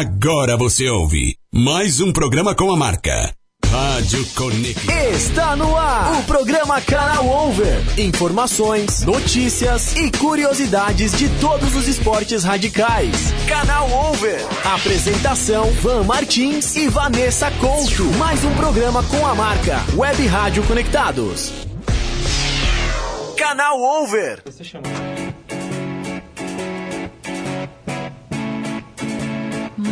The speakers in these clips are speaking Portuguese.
Agora você ouve mais um programa com a marca Rádio Conecta. Está no ar o programa Canal Over. Informações, notícias e curiosidades de todos os esportes radicais. Canal Over. Apresentação: Van Martins e Vanessa Couto. Mais um programa com a marca Web Rádio Conectados. Canal Over.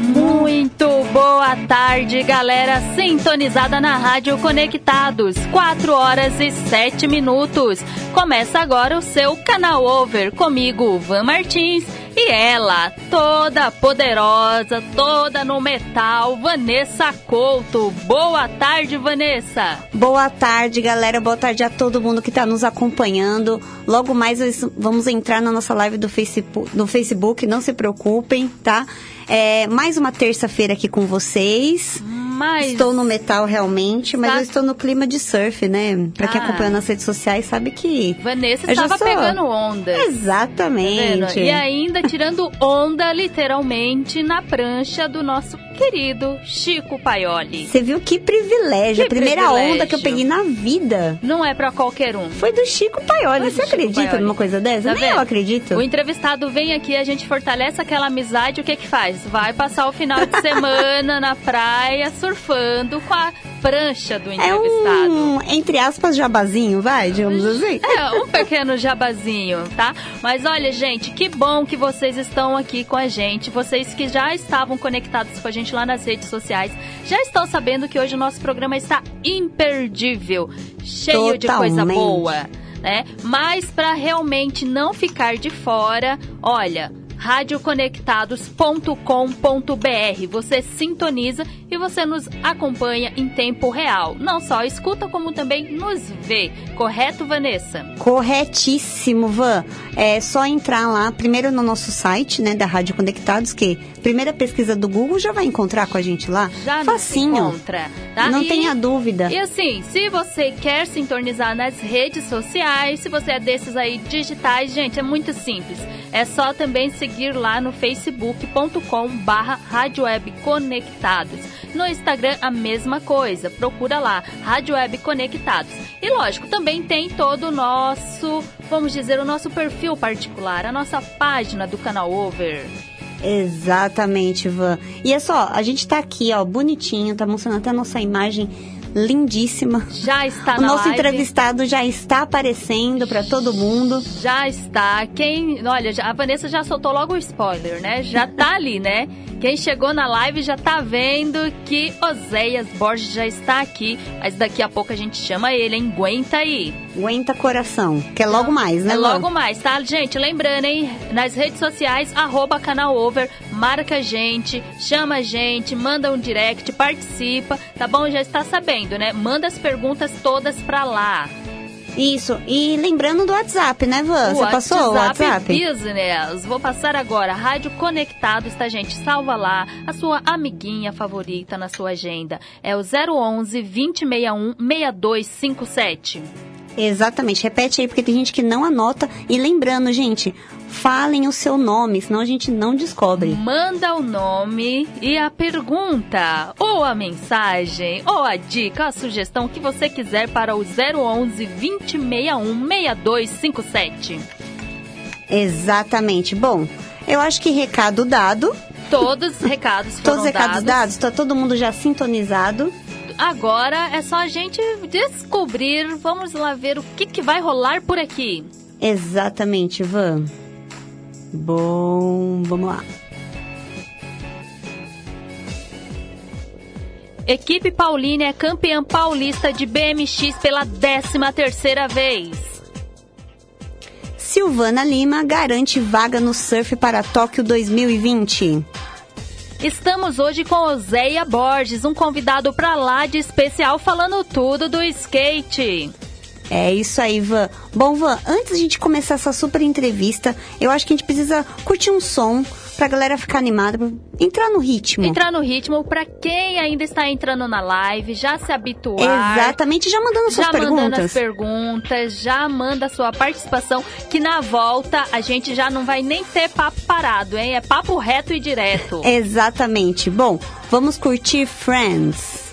Muito boa tarde, galera sintonizada na Rádio Conectados. 4 horas e 7 minutos. Começa agora o seu canal Over comigo, Van Martins, e ela, toda poderosa, toda no metal, Vanessa Couto. Boa tarde, Vanessa. Boa tarde, galera. Boa tarde a todo mundo que está nos acompanhando. Logo mais vamos entrar na nossa live do Facebook, do Facebook não se preocupem, tá? É, mais uma terça-feira aqui com vocês. Mas Estou no metal realmente, mas Tá. eu estou no clima de surf, né? Pra quem Ah. acompanha nas redes sociais sabe que. Vanessa estava sou- pegando onda. Tá? Exatamente. E ainda tirando onda, literalmente, na prancha do nosso querido Chico Paioli. Você viu que privilégio. Que a primeira privilégio. onda que eu peguei na vida Não é pra qualquer um. foi do Chico Paioli. Do Você Chico acredita Paioli. numa coisa dessa? Tá Nem eu acredito. O entrevistado vem aqui, a gente fortalece aquela amizade, o que que faz? Vai passar o final de semana na praia, surfando com a prancha do É entrevistado. um, entre aspas, jabazinho, vai, digamos assim. É, um pequeno jabazinho, tá? Mas olha, gente, que bom que vocês estão aqui com a gente. Vocês que já estavam conectados com a gente lá nas redes sociais, já estão sabendo que hoje o nosso programa está imperdível, cheio de coisa Totalmente. boa, né? Mas para realmente não ficar de fora, olha, radioconectados.com.br. Você sintoniza e você nos acompanha em tempo real. Não só escuta, como também nos vê. Correto, Vanessa? Corretíssimo, Van. É só entrar lá, primeiro no nosso site, né, da Rádio Conectados, que primeira pesquisa do Google já vai encontrar com a gente lá. Já Facinho. encontra, tá? Não E- tenha dúvida. E assim, se você quer sintonizar nas redes sociais, se você é desses aí digitais, gente, é muito simples. É só também seguir lá no facebook.com barra Rádio Web Conectados. No Instagram, a mesma coisa. Procura lá, Rádio Web Conectados. E lógico, também tem todo o nosso, vamos dizer, o nosso perfil particular, a nossa página do canal Over. Exatamente, Van. E é só, a gente tá aqui, ó, bonitinho, tá mostrando até a nossa imagem lindíssima. Já está o na nosso live. entrevistado já está aparecendo para todo mundo. Já está. Quem. Olha, a Vanessa já soltou logo o spoiler, né? Já tá ali, né? Quem chegou na live já tá vendo que Oséias Borges já está aqui. Mas daqui a pouco a gente chama ele, hein? Aguenta aí. Aguenta coração, que é logo mais, né, É logo mais, tá? Gente, lembrando, hein? Nas redes sociais, arroba canal over, marca a gente, chama a gente, manda um direct, participa, tá bom? Já está sabendo, né? Manda as perguntas todas pra lá. Isso, e lembrando do WhatsApp, né, Van? Você passou o WhatsApp? Business. Vou passar agora. Rádio Conectados, tá, gente? Salva lá a sua amiguinha favorita na sua agenda. É o 011 2061 6257. Exatamente, repete aí, porque tem gente que não anota. E lembrando, gente, falem o seu nome, senão a gente não descobre. Manda o nome e a pergunta, ou a mensagem, ou a dica, a sugestão que você quiser para o 011 2061 6257. Exatamente. Bom, eu acho que recado dado. Todos os recados foram Todos os recados dados, tá todo mundo já sintonizado. Agora é só a gente descobrir, vamos lá ver o que, que vai rolar por aqui. Exatamente, Van. Bom, vamos lá. Equipe Paulina é campeã paulista de BMX pela 13 terceira vez. Silvana Lima garante vaga no surf para Tóquio 2020. Estamos hoje com Oséia Borges, um convidado para lá de especial falando tudo do skate. É isso aí, Van. Bom, Van, antes de a gente começar essa super entrevista, eu acho que a gente precisa curtir um som pra galera ficar animada, entrar no ritmo. Entrar no ritmo para quem ainda está entrando na live, já se habituar. Exatamente, já mandando suas já perguntas. mandando as perguntas, já manda a sua participação, que na volta a gente já não vai nem ter papo parado, hein? É papo reto e direto. Exatamente. Bom, vamos curtir Friends.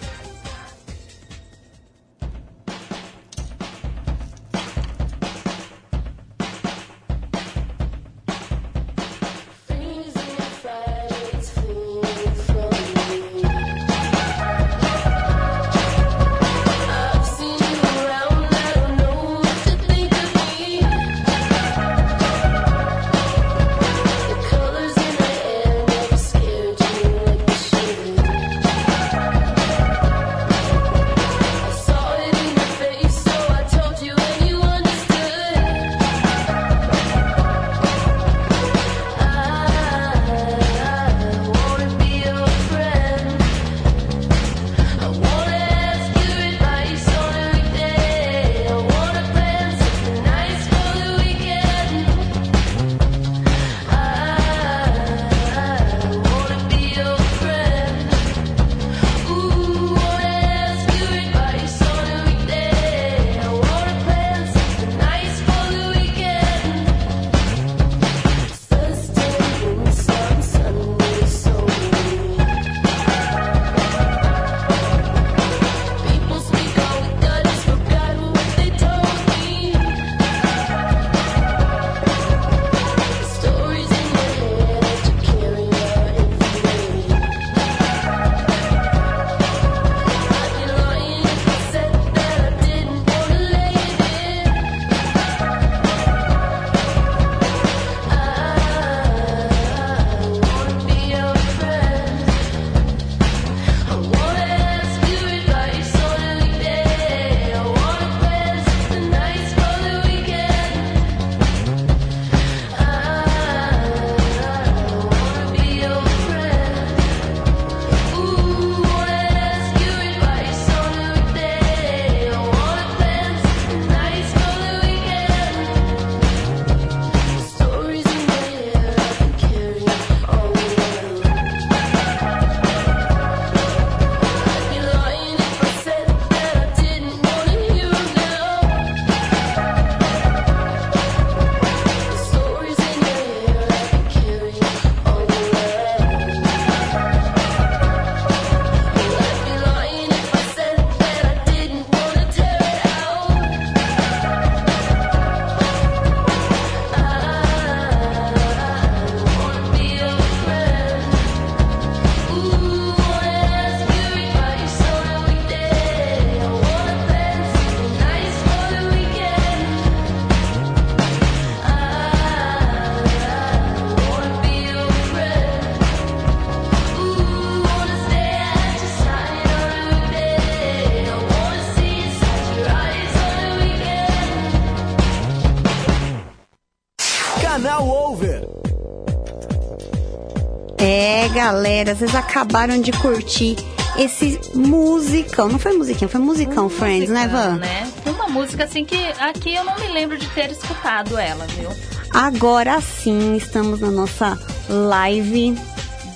Galera, vocês acabaram de curtir esse musicão. Não foi musiquinha, foi musicão, Friends, né, Musicão, Van? né? Uma música assim que aqui eu não me lembro de ter escutado ela, viu? Agora sim, estamos na nossa live.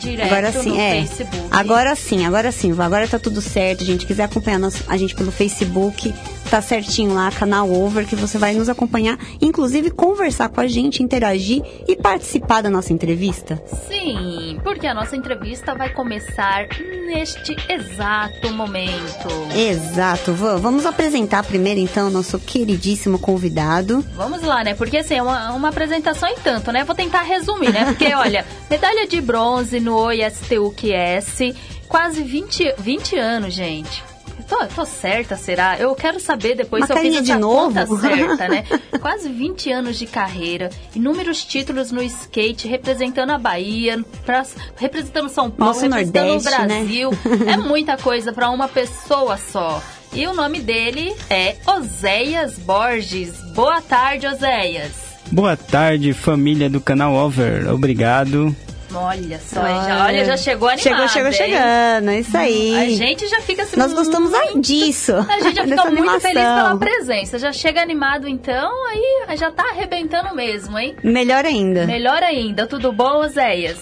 Direto Agora sim, no é. Facebook. Agora sim, agora sim. Agora tá tudo certo. gente quiser acompanhar a gente pelo Facebook, tá certinho lá, canal Over, que você vai nos acompanhar, inclusive conversar com a gente, interagir e participar da nossa entrevista. Sim, porque a nossa entrevista vai começar neste exato momento. Exato. Vamos apresentar primeiro então o nosso queridíssimo convidado. Vamos lá, né? Porque assim, é uma, uma apresentação em tanto, né? Vou tentar resumir, né? Porque, olha, medalha de bronze no ISTUQS, quase 20, 20 anos, gente. Tô, tô certa, será? Eu quero saber depois Uma se eu fiz de essa novo? conta certa, né? Quase 20 anos de carreira, inúmeros títulos no skate, representando a Bahia, pra- representando São Paulo, Nosso representando Nordeste, o né? Brasil. É muita coisa pra uma pessoa só. E o nome dele é Oséias Borges. Boa tarde, Oséias. Boa tarde, família do canal Over. Obrigado. Olha só, já, olha, já chegou animado. Chegou, chegou hein? chegando, é isso aí. A gente já fica assim. Nós gostamos muito- disso. A gente já fica muito animação. feliz pela presença. Já chega animado então, aí já tá arrebentando mesmo, hein? Melhor ainda. Melhor ainda. Tudo bom, Oséias?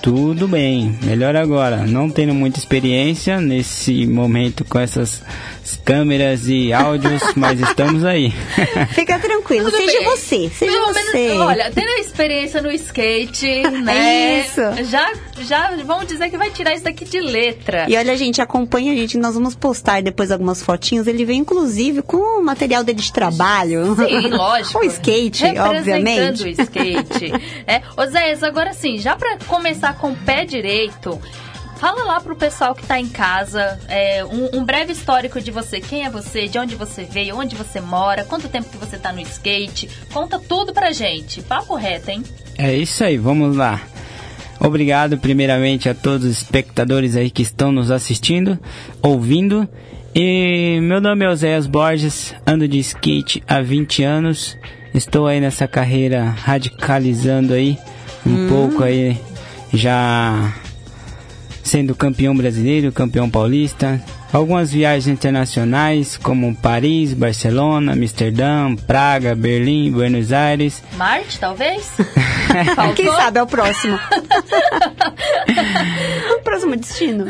Tudo bem, melhor agora. Não tendo muita experiência nesse momento com essas câmeras e áudios, mas estamos aí. Fica tranquilo, Tudo seja bem. você, seja Pelo você. menos, olha, tendo a experiência no skate, né? Isso. Já, já vamos dizer que vai tirar isso daqui de letra. E olha, gente, acompanha a gente, nós vamos postar depois algumas fotinhas. Ele vem, inclusive, com o material dele de trabalho. Sim, lógico. o skate, obviamente. o skate. é. Oséias, agora sim, já pra começar com o pé direito, fala lá pro pessoal que tá em casa é, um, um breve histórico de você. Quem é você, de onde você veio, onde você mora, quanto tempo que você tá no skate. Conta tudo pra gente. Papo reto, hein? É isso aí, vamos lá. Obrigado primeiramente a todos os espectadores aí que estão nos assistindo, ouvindo. E meu nome é Oséias Borges, ando de skate há 20 anos. Estou aí nessa carreira radicalizando aí um pouco aí já sendo campeão brasileiro, campeão paulista. Algumas viagens internacionais como Paris, Barcelona, Amsterdã, Praga, Berlim, Buenos Aires. Marte, talvez? Quem sabe é o próximo. o próximo destino.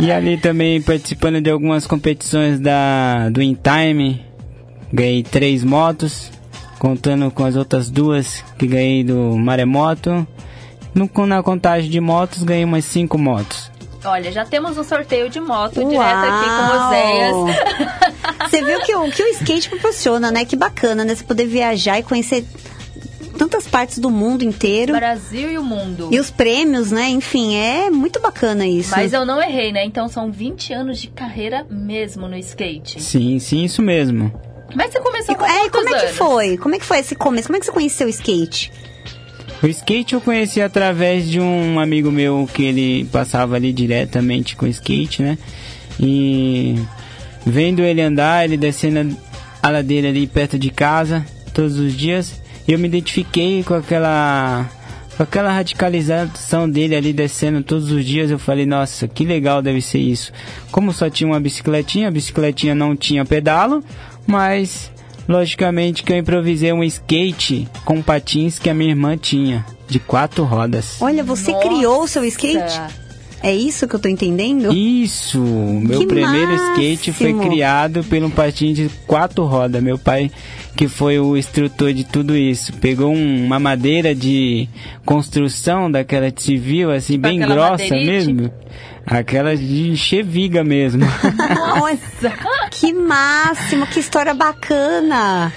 E ali também participando de algumas competições da do In Time, ganhei três motos, contando com as outras duas que ganhei do Maremoto. No, na contagem de motos, ganhei umas cinco motos. Olha, já temos um sorteio de moto direto aqui com Uau! Oséias. Você viu que o que o skate proporciona, né? Que bacana, né? Você poder viajar e conhecer tantas partes do mundo inteiro. Brasil e o mundo. E os prêmios, né? Enfim, é muito bacana isso. Mas eu não errei, né? Então são 20 anos de carreira mesmo no skate. Sim, sim, isso mesmo. Mas você começou com E, é, e quantos como é que anos? foi? Como é que foi esse começo? Como é que você conheceu o skate? O skate eu conheci através de um amigo meu que ele passava ali diretamente com skate, né? E vendo ele andar, ele descendo a ladeira ali perto de casa todos os dias, eu me identifiquei com aquela com aquela radicalização dele ali descendo todos os dias, eu falei, nossa, que legal deve ser isso. Como só tinha uma bicicletinha, a bicicletinha não tinha pedalo, mas logicamente que eu improvisei um skate com patins que a minha irmã tinha, de quatro rodas. Olha, você Nossa. criou o seu skate? É isso que eu tô entendendo? Isso! Meu Que primeiro skate foi máximo. criado pelo um patim de quatro rodas. Meu pai, que foi o instrutor de tudo isso, pegou um- uma madeira de construção daquela de civil, assim, Tipo bem aquela grossa madeirite? mesmo. Aquela de encher viga mesmo. Nossa, que máximo, que história bacana.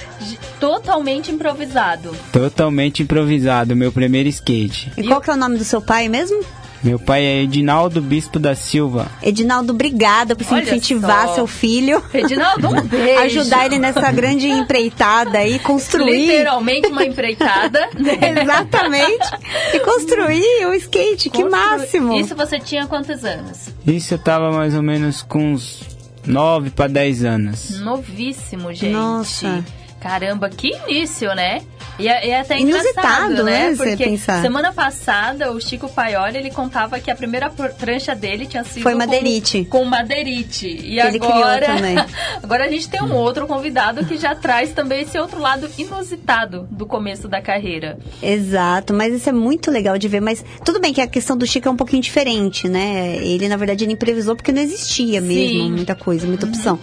Totalmente improvisado. Totalmente improvisado, meu primeiro skate. E qual que é o nome do seu pai mesmo? Meu pai é Edinaldo Bispo da Silva. Edinaldo, obrigada por se Olha incentivar só. seu filho. Edinaldo, um beijo. Ajudar ele nessa grande empreitada aí, construir. Literalmente uma empreitada. né? Exatamente. E construir o skate, que Constru- máximo. Isso você tinha quantos anos? Isso eu tava mais ou menos com uns 9 para 10 anos. Novíssimo, gente. Nossa. Caramba, que início, né? E é, é até Inusitado, né, né? Porque pensar. semana passada o Chico Paioli ele contava que a primeira pr- prancha dele tinha sido Foi com- madeirite. Com, madeirite. E Ele criou agora, também. agora a gente tem um outro convidado que já traz também esse outro lado inusitado do começo da carreira. Exato, mas isso é muito legal de ver. Mas tudo bem que a questão do Chico é um pouquinho diferente, né? Ele, na verdade, ele improvisou porque não existia mesmo Sim. Uhum. muita coisa, muita opção.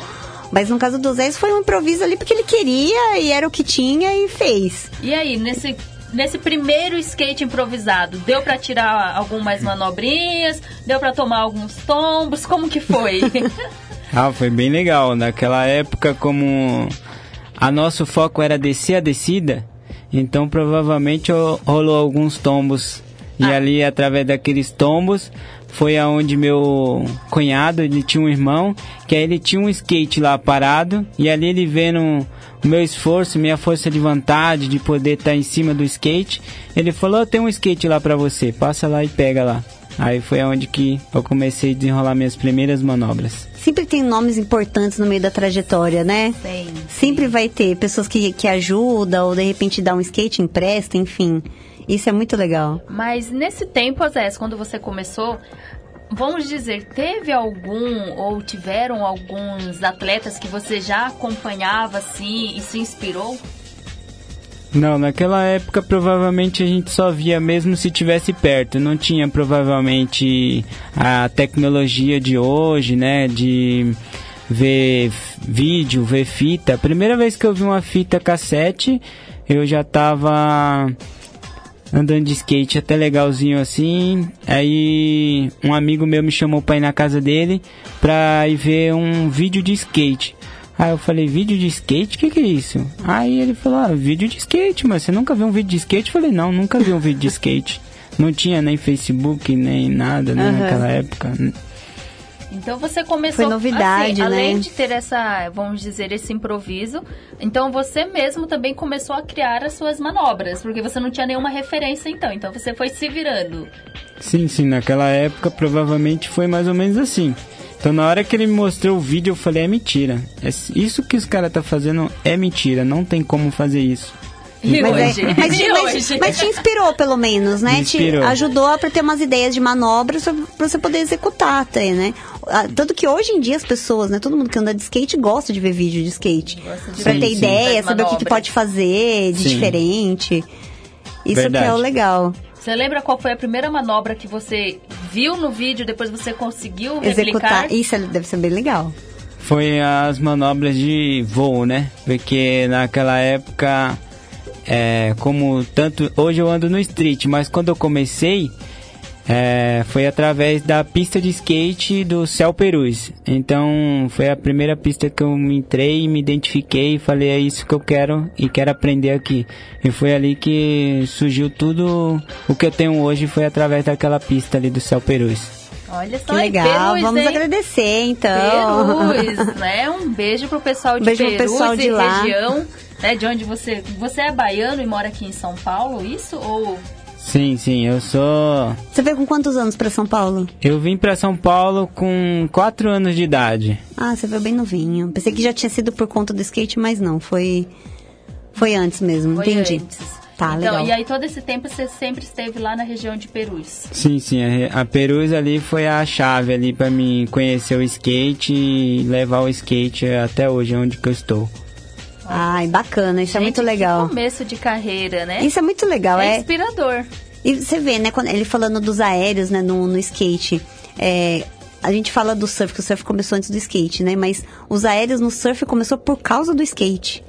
Mas no caso do Zé, isso foi um improviso ali porque ele queria e era o que tinha e fez. E aí, nesse, nesse primeiro skate improvisado, deu pra tirar algumas manobrinhas? Deu pra tomar alguns tombos? Como que foi? Ah, foi bem legal. Naquela época, como a nosso foco era descer a descida, então provavelmente ro- rolou alguns tombos. E ali, através daqueles tombos, foi aonde meu cunhado, ele tinha um irmão, que aí ele tinha um skate lá parado, e ali ele vendo o meu esforço, minha força de vontade de poder estar em cima do skate, ele falou, tem um skate lá pra você, passa lá e pega lá. Aí foi aonde que eu comecei a desenrolar minhas primeiras manobras. Sempre tem nomes importantes no meio da trajetória, né? Sim. Sempre vai ter pessoas que, que ajudam ou de repente dá um skate, empresta, enfim. Isso é muito legal. Mas nesse tempo, Zé, quando você começou, vamos dizer, teve algum ou tiveram alguns atletas que você já acompanhava assim e se inspirou? Não, naquela época provavelmente a gente só via mesmo se tivesse perto. Não tinha provavelmente a tecnologia de hoje, né? De ver vídeo, ver fita. A primeira vez que eu vi uma fita cassete, eu já tava andando de skate até legalzinho assim. Aí um amigo meu me chamou pra ir na casa dele pra ir ver um vídeo de skate. Aí eu falei, vídeo de skate? O que, que é isso? Aí ele falou, ah, vídeo de skate, mas você nunca viu um vídeo de skate? Eu falei, não, nunca vi um vídeo de skate. Não tinha nem Facebook, nem nada, né, Aham. naquela época. Então você começou Foi novidade, assim, né? além de ter essa, vamos dizer, esse improviso, então você mesmo também começou a criar as suas manobras, porque você não tinha nenhuma referência então, então você foi se virando. Sim, sim, naquela época provavelmente foi mais ou menos assim. Então na hora que ele me mostrou o vídeo eu falei, é mentira. É- Isso que os caras tá fazendo é mentira, não tem como fazer isso. E Mas, hoje? é- mas, e mas- hoje? mas te inspirou, pelo menos, né? Inspirou. Te ajudou pra ter umas ideias de manobras pra pra você poder executar até, né? Tanto que hoje em dia as pessoas, né? Todo mundo que anda de skate gosta de ver vídeo de skate. Gosta de Pra Sim, ter sim. ideia, saber o que, que pode fazer de Sim. diferente. Isso Verdade. que é o legal. Você lembra qual foi a primeira manobra que você viu no vídeo, depois você conseguiu replicar? Executar. Isso é- deve ser bem legal. Foi as manobras de voo, né? Porque naquela época, é, como tanto. Hoje eu ando no street, mas quando eu comecei, é, foi através da pista de skate do Céu Perus. Então foi a primeira pista que eu me entrei, me identifiquei e falei: é isso que eu quero e quero aprender aqui. E foi ali que surgiu tudo o que eu tenho hoje, foi através daquela pista ali do Céu Perus. Olha só, Que legal. Perus, Vamos hein? agradecer, então. Perus, né? Um beijo pro pessoal de Beijo pro Perus pessoal de e lá. região, né? De onde você... Você é baiano e mora aqui em São Paulo, isso? Ou... Sim, sim, eu sou. Você veio com quantos anos pra São Paulo? Eu vim pra São Paulo com 4 anos de idade. Ah, você veio bem novinho. Pensei que já tinha sido por conta do skate, mas não. Foi, foi antes mesmo. Foi Entendi. antes. Tá, então, legal. E aí todo esse tempo você sempre esteve lá na região de Perus. Sim, sim, a, a Perus ali foi a chave ali pra mim conhecer o skate e levar o skate até hoje, onde que eu estou. Ai, bacana. Isso é muito Gente, legal. Que começo de carreira, né? Isso é muito legal. é É, inspirador. E você vê, né, quando ele falando dos aéreos, né, no, no skate. É, a gente fala do surf, que o surf começou antes do skate, né? Mas os aéreos no surf começou por causa do skate.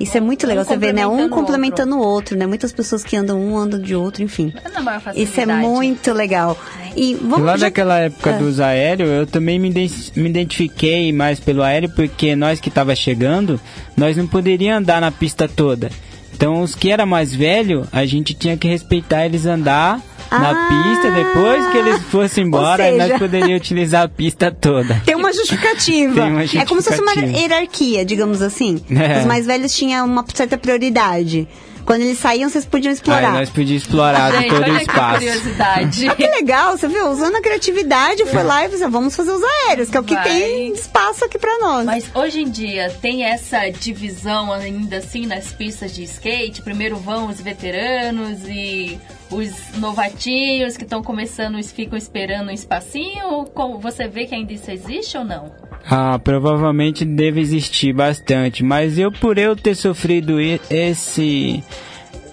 Isso é muito Um legal, você vê, né? Um complementando o complementando o outro, né? Muitas pessoas que andam um andam de outro, enfim. Na maior Isso é muito legal. E E vamos lá já- daquela época Ah. dos aéreos, eu também me, me identifiquei mais pelo aéreo, porque nós que tava chegando, nós não poderíamos andar na pista toda. Então os que era mais velho, a gente tinha que respeitar eles andar na Ah! pista, depois que eles fossem embora, aí nós seja- poderíamos utilizar a pista toda. Tem uma justificativa. Tem uma É como se fosse uma justificativa. hierarquia, digamos assim. É. Os mais velhos tinham uma certa prioridade. Quando eles saíam, vocês podiam Aí explorar. nós podíamos explorar Gente, todo o olha que espaço. curiosidade. Ah, que legal, você viu? Usando a criatividade, foi lá e disse, vamos fazer os aéreos, que é o que Vai. tem espaço aqui pra nós. Mas hoje em dia tem essa divisão ainda assim nas pistas de skate. Primeiro vão os veteranos e os novatinhos que estão começando ficam esperando um espacinho. Ou Você vê que ainda isso existe ou não? Ah, provavelmente deve existir bastante, mas eu por eu ter sofrido esse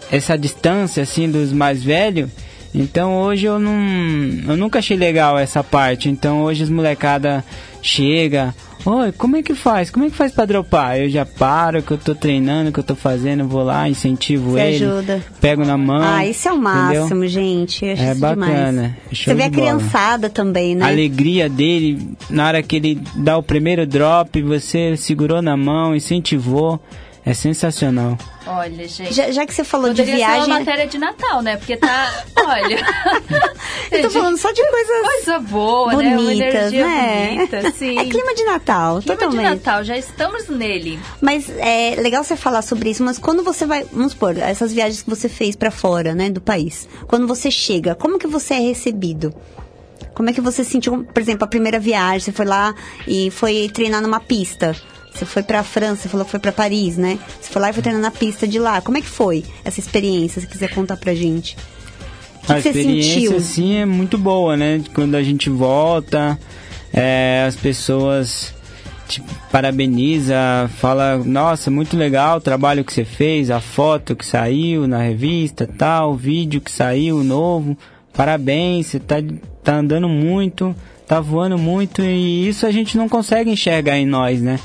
essa distância assim dos mais velhos, então hoje eu não eu nunca achei legal essa parte. Então hoje as molecada chega, Oi, como é que faz? Como é que faz pra dropar? Eu já paro, que eu tô treinando, que eu tô fazendo, vou lá, incentivo Você ele, ajuda. pego na mão. Ah, isso é o entendeu? máximo, gente. Eu acho É bacana, é Você vê a bola. criançada também, né? A alegria dele na hora que ele dá o primeiro drop, você segurou na mão, incentivou. É sensacional. Olha, gente. Já, já que você falou Poderia de viagem. ser uma matéria de Natal, né? Porque tá. Olha. Eu tô falando só de coisas Coisa boa, né? Uma bonitas, energia né? bonita, sim. É clima de Natal, Clima totalmente. de Natal, já estamos nele. Mas é legal você falar sobre isso, mas quando você vai, vamos supor, essas viagens que você fez pra fora, né, do país. Quando você chega, como que você é recebido? Como é que você sentiu, por exemplo, a primeira viagem, você foi lá e foi treinar numa pista. Você foi pra França, você falou que foi pra Paris, né? Você foi lá e foi treinar na pista de lá. Como é que foi essa experiência? Se quiser contar pra gente. O que, a que experiência, assim, é muito boa, né? Quando a gente volta, é, as pessoas te parabeniza, fala, nossa, muito legal o trabalho que você fez, a foto que saiu na revista, tal, o vídeo que saiu novo, parabéns, você tá, tá andando muito, tá voando muito e isso a gente não consegue enxergar em nós, né?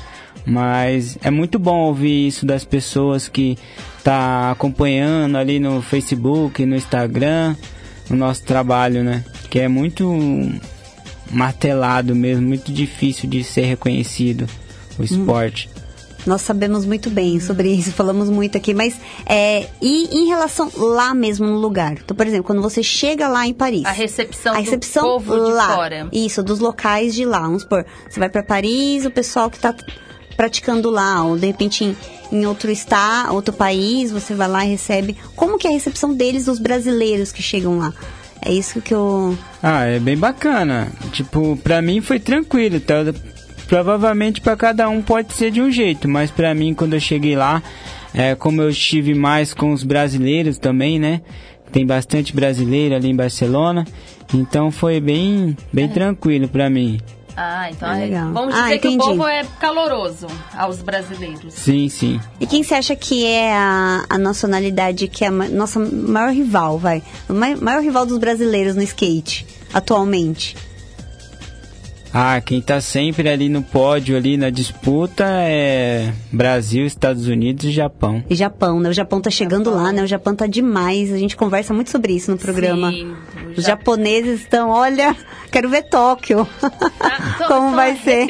Mas é muito bom ouvir isso das pessoas que tá acompanhando ali no Facebook, no Instagram, o nosso trabalho, né? Que é muito martelado mesmo, muito difícil de ser reconhecido o esporte. Nós sabemos muito bem sobre isso, falamos muito aqui, mas é, e em relação lá mesmo no lugar? Então, por exemplo, quando você chega lá em Paris. A recepção, a recepção do povo de lá, fora. Isso, dos locais de lá. Vamos supor, você vai para Paris, o pessoal que tá praticando lá, ou de repente em, em outro estado, outro país, você vai lá e recebe. Como que é a recepção deles, dos brasileiros que chegam lá? É isso que eu. Ah, é bem bacana. Tipo, pra mim foi tranquilo, tá? Provavelmente pra cada um pode ser de um jeito, mas pra mim quando eu cheguei lá, é, como eu estive mais com os brasileiros também, né? Tem bastante brasileiro ali em Barcelona, então foi bem, bem tranquilo pra mim. Ah, então Ah, é- legal. vamos Ah, dizer que o povo é caloroso aos brasileiros. Sim, sim. E quem você acha que é a, a nacionalidade que é a nossa maior rival, vai? O mai- maior rival dos brasileiros no skate, atualmente? Ah, quem tá sempre ali no pódio, ali na disputa é Brasil, Estados Unidos e Japão. E Japão, né? O Japão tá chegando lá, né? O Japão tá demais. A gente conversa muito sobre isso no programa. Sim, Os Ja- japoneses estão, olha, quero ver Tóquio. Tá, tô- Como tô vai ser?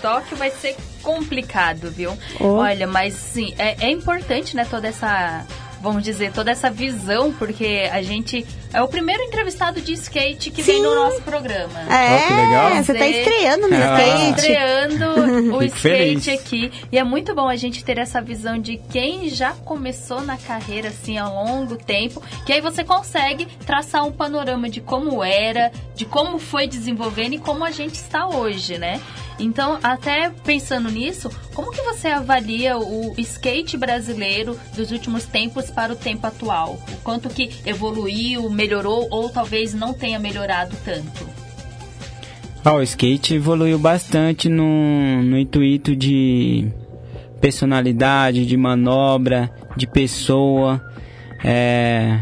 Tóquio vai ser complicado, viu? Oh. Olha, mas sim, é, é importante, né, toda essa, vamos dizer, toda essa visão, porque a gente é o primeiro entrevistado de skate que vem Sim. no nosso programa. É, Ó, que legal. você tá Você- estreando no Ah. Skate. estreando o Fico skate feliz. aqui. E é muito bom a gente ter essa visão de quem já começou na carreira assim há longo tempo, que aí você consegue traçar um panorama de como era, de como foi desenvolvendo e como a gente está hoje, né? Então, até pensando nisso, como que você avalia o skate brasileiro dos últimos tempos para o tempo atual? O quanto que evoluiu, melhorou ou talvez não tenha melhorado tanto? Ah, o skate evoluiu bastante no, no intuito de personalidade, de manobra, de pessoa. É,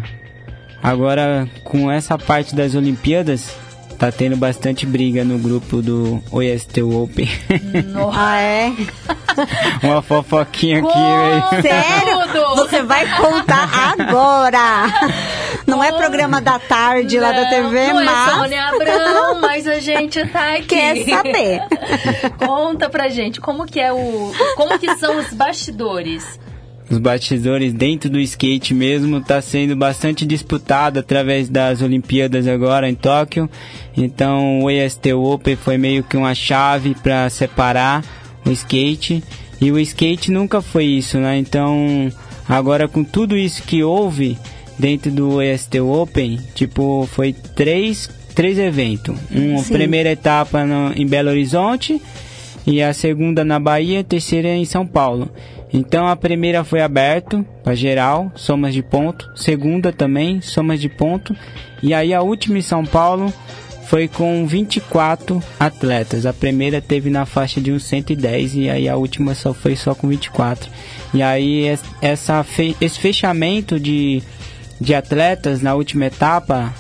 agora, com essa parte das Olimpíadas, tá tendo bastante briga no grupo do OST Open. Nossa. Ah, é? Uma fofoquinha aqui, velho. Sério? tudo. Você vai contar agora. Não é programa da tarde lá da Não, TV, não mas... é Sônia Abrão, mas a gente tá aqui. Quer saber? Conta pra gente como que é o, como que são os bastidores. Os bastidores dentro do skate mesmo está sendo bastante disputado através das Olimpíadas agora em Tóquio. Então o EST Open foi meio que uma chave para separar o skate. E o skate nunca foi isso, né? Então agora com tudo isso que houve dentro do EST Open, tipo, foi três, três eventos. Uma Sim. primeira etapa no- em Belo Horizonte e a segunda na Bahia, a terceira em São Paulo. Então a primeira foi aberto para geral, somas de ponto. Segunda também, somas de ponto. E aí a última em São Paulo foi com 24 atletas. A primeira teve na faixa de uns 110 e aí a última só foi só com 24. E aí es- essa esse fechamento de, de atletas na última etapa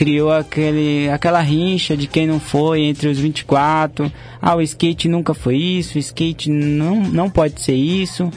criou aquele, aquela rincha de quem não foi entre os 24. Ah, o skate nunca foi isso, o skate não, não pode ser isso.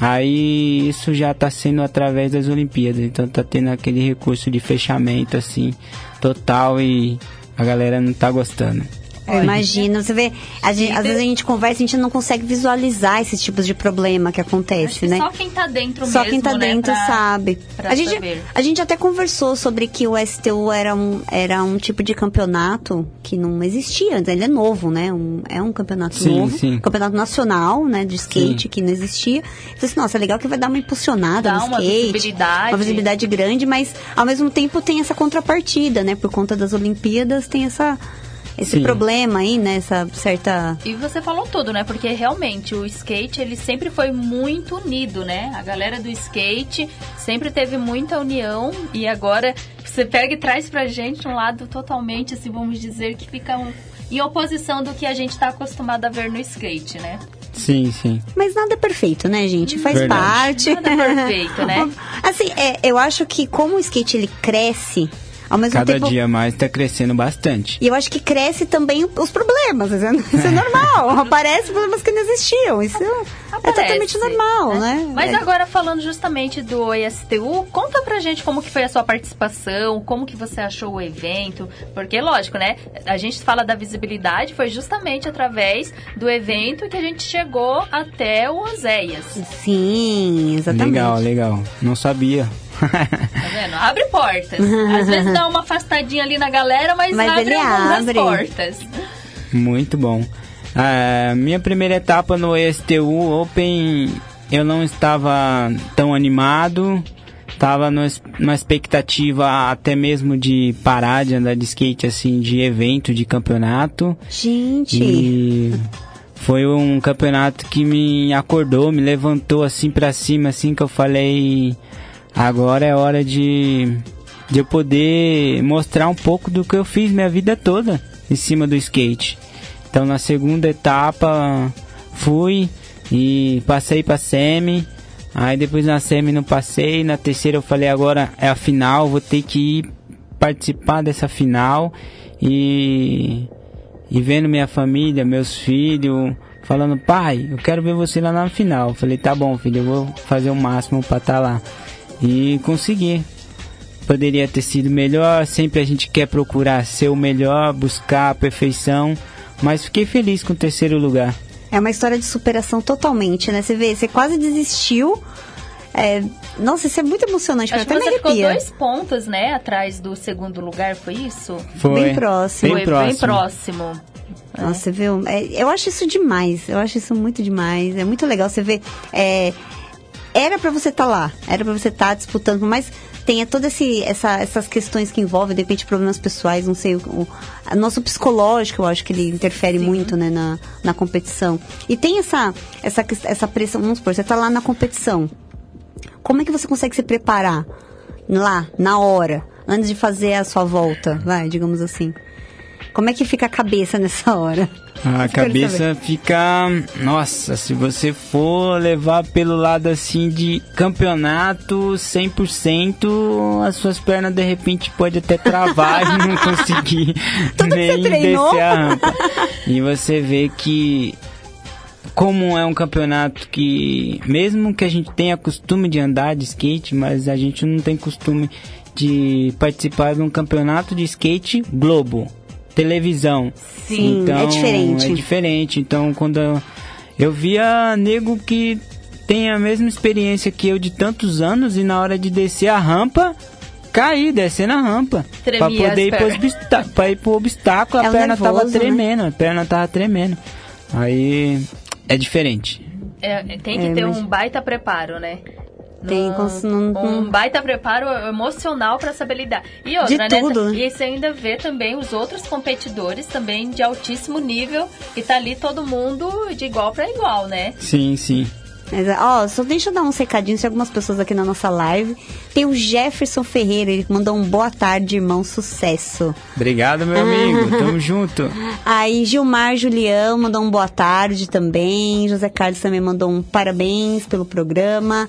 Aí isso já está sendo através das Olimpíadas, então tá tendo aquele recurso de fechamento assim, total e a galera não tá gostando. Eu imagino. Você vê, a gente- às vezes a gente conversa e a gente não consegue visualizar esses tipos de problema que acontece, Acho que né? só quem tá dentro Só mesmo, quem tá né, dentro pra- sabe. pra A gente, saber. a gente até conversou sobre que o STU era um, era um tipo de campeonato que não existia antes. Ele é novo, né? Um- é um campeonato Sim, novo. sim. Campeonato nacional, né? De skate, Sim. que não existia. Falei assim, nossa, é legal que vai dar uma impulsionada Dá no uma skate. visibilidade. Uma visibilidade grande, mas ao mesmo tempo tem essa contrapartida, né? Por conta das Olimpíadas tem essa... Esse Sim. problema aí, né? Essa certa... E você falou tudo, né? Porque realmente o skate ele sempre foi muito unido, né? A galera do skate sempre teve muita união e agora você pega e traz pra gente um lado totalmente, assim, vamos dizer, que fica um- em oposição do que a gente tá acostumado a ver no skate, né? Sim, sim. Mas nada é perfeito, né, gente? Faz Verdade. parte. Nada é perfeito, né? Assim, é, eu acho que como o skate ele cresce, ao mesmo Cada tempo. dia mais tá crescendo bastante. E eu acho que cresce também os problemas. Isso é, isso é normal. Aparecem problemas que não existiam. Isso é Aparece, totalmente normal, né? Mas É. agora falando justamente do ESTU, conta pra gente como que foi a sua participação, como que você achou o evento, porque lógico, né? A gente fala da visibilidade, foi justamente através do evento que a gente chegou até o Oséias. Sim, exatamente. Legal, legal. Não sabia. Tá vendo? Abre portas. Às vezes dá uma afastadinha ali na galera, mas, Mas abre algumas abre. portas. Muito bom. A minha primeira etapa no ESTU Open, eu não estava tão animado. Estava numa expectativa até mesmo de parar de andar de skate, assim, de evento, de campeonato. Gente, E foi um campeonato que me acordou, me levantou assim pra cima, assim que eu falei, agora é hora de, de eu poder mostrar um pouco do que eu fiz minha vida toda em cima do skate. Então na segunda etapa fui e passei pra semi. Aí depois na semi não passei, na terceira eu falei agora é a final, vou ter que ir participar dessa final e e vendo minha família, meus filhos, falando, pai, eu quero ver você lá na final. Eu falei, tá bom, filho, eu vou fazer o máximo pra estar lá. E consegui. Poderia ter sido melhor, sempre a gente quer procurar ser o melhor, buscar a perfeição, mas fiquei feliz com o terceiro lugar. é uma história de superação totalmente, né? Você vê, você quase desistiu. É, nossa, isso é muito emocionante. Acho que até você ficou dois pontos, né, atrás do segundo lugar, foi isso? Foi Bem próximo. Bem foi próximo. bem próximo. Nossa, você viu? É, eu acho isso demais. Eu acho isso muito demais. É muito legal você ver. é, era pra você estar lá, era pra você estar disputando, mas tem todas essa, essas questões que envolvem, de repente, problemas pessoais, não sei, o, o nosso psicológico, eu acho que ele interfere muito, né, na, na competição. E tem essa, essa, essa pressão, vamos supor, você tá lá na competição. Como é que você consegue se preparar lá, na hora, antes de fazer a sua volta, vai, digamos assim? Como é que fica a cabeça nessa hora? A cabeça fica. Nossa, se você for levar pelo lado assim de campeonato 100%, as suas pernas de repente pode até travar e não conseguir nem descer a rampa. E você vê que como é um campeonato que mesmo que a gente tenha costume de andar de skate, mas a gente não tem costume de participar de um campeonato de skate globo, televisão. Sim, é diferente. É diferente. Então, quando eu, eu via nego que tem a mesma experiência que eu de tantos anos e na hora de descer a rampa, cair, descer na rampa. Tremia pra poder ir pro, obstá pra ir pro obstáculo, É a perna nervoso, tava né? tremendo, a perna tava tremendo. Aí é diferente. É, tem que É, ter mas- um baita preparo, né? Tem, Num- cons- não- um não- baita preparo emocional pra saber lidar. E outra, De né? tudo, né? E você ainda vê também os outros competidores também de altíssimo nível e tá ali todo mundo de igual pra igual, né? Sim, sim. Mas, ó, só deixa eu dar uns recadinhos de algumas pessoas aqui na nossa live. Tem o Jefferson Ferreira, ele mandou um boa tarde, irmão, sucesso. Obrigado, meu amigo. Tamo junto. Aí Gilmar Julião mandou um boa tarde também. José Carlos também mandou um parabéns pelo programa.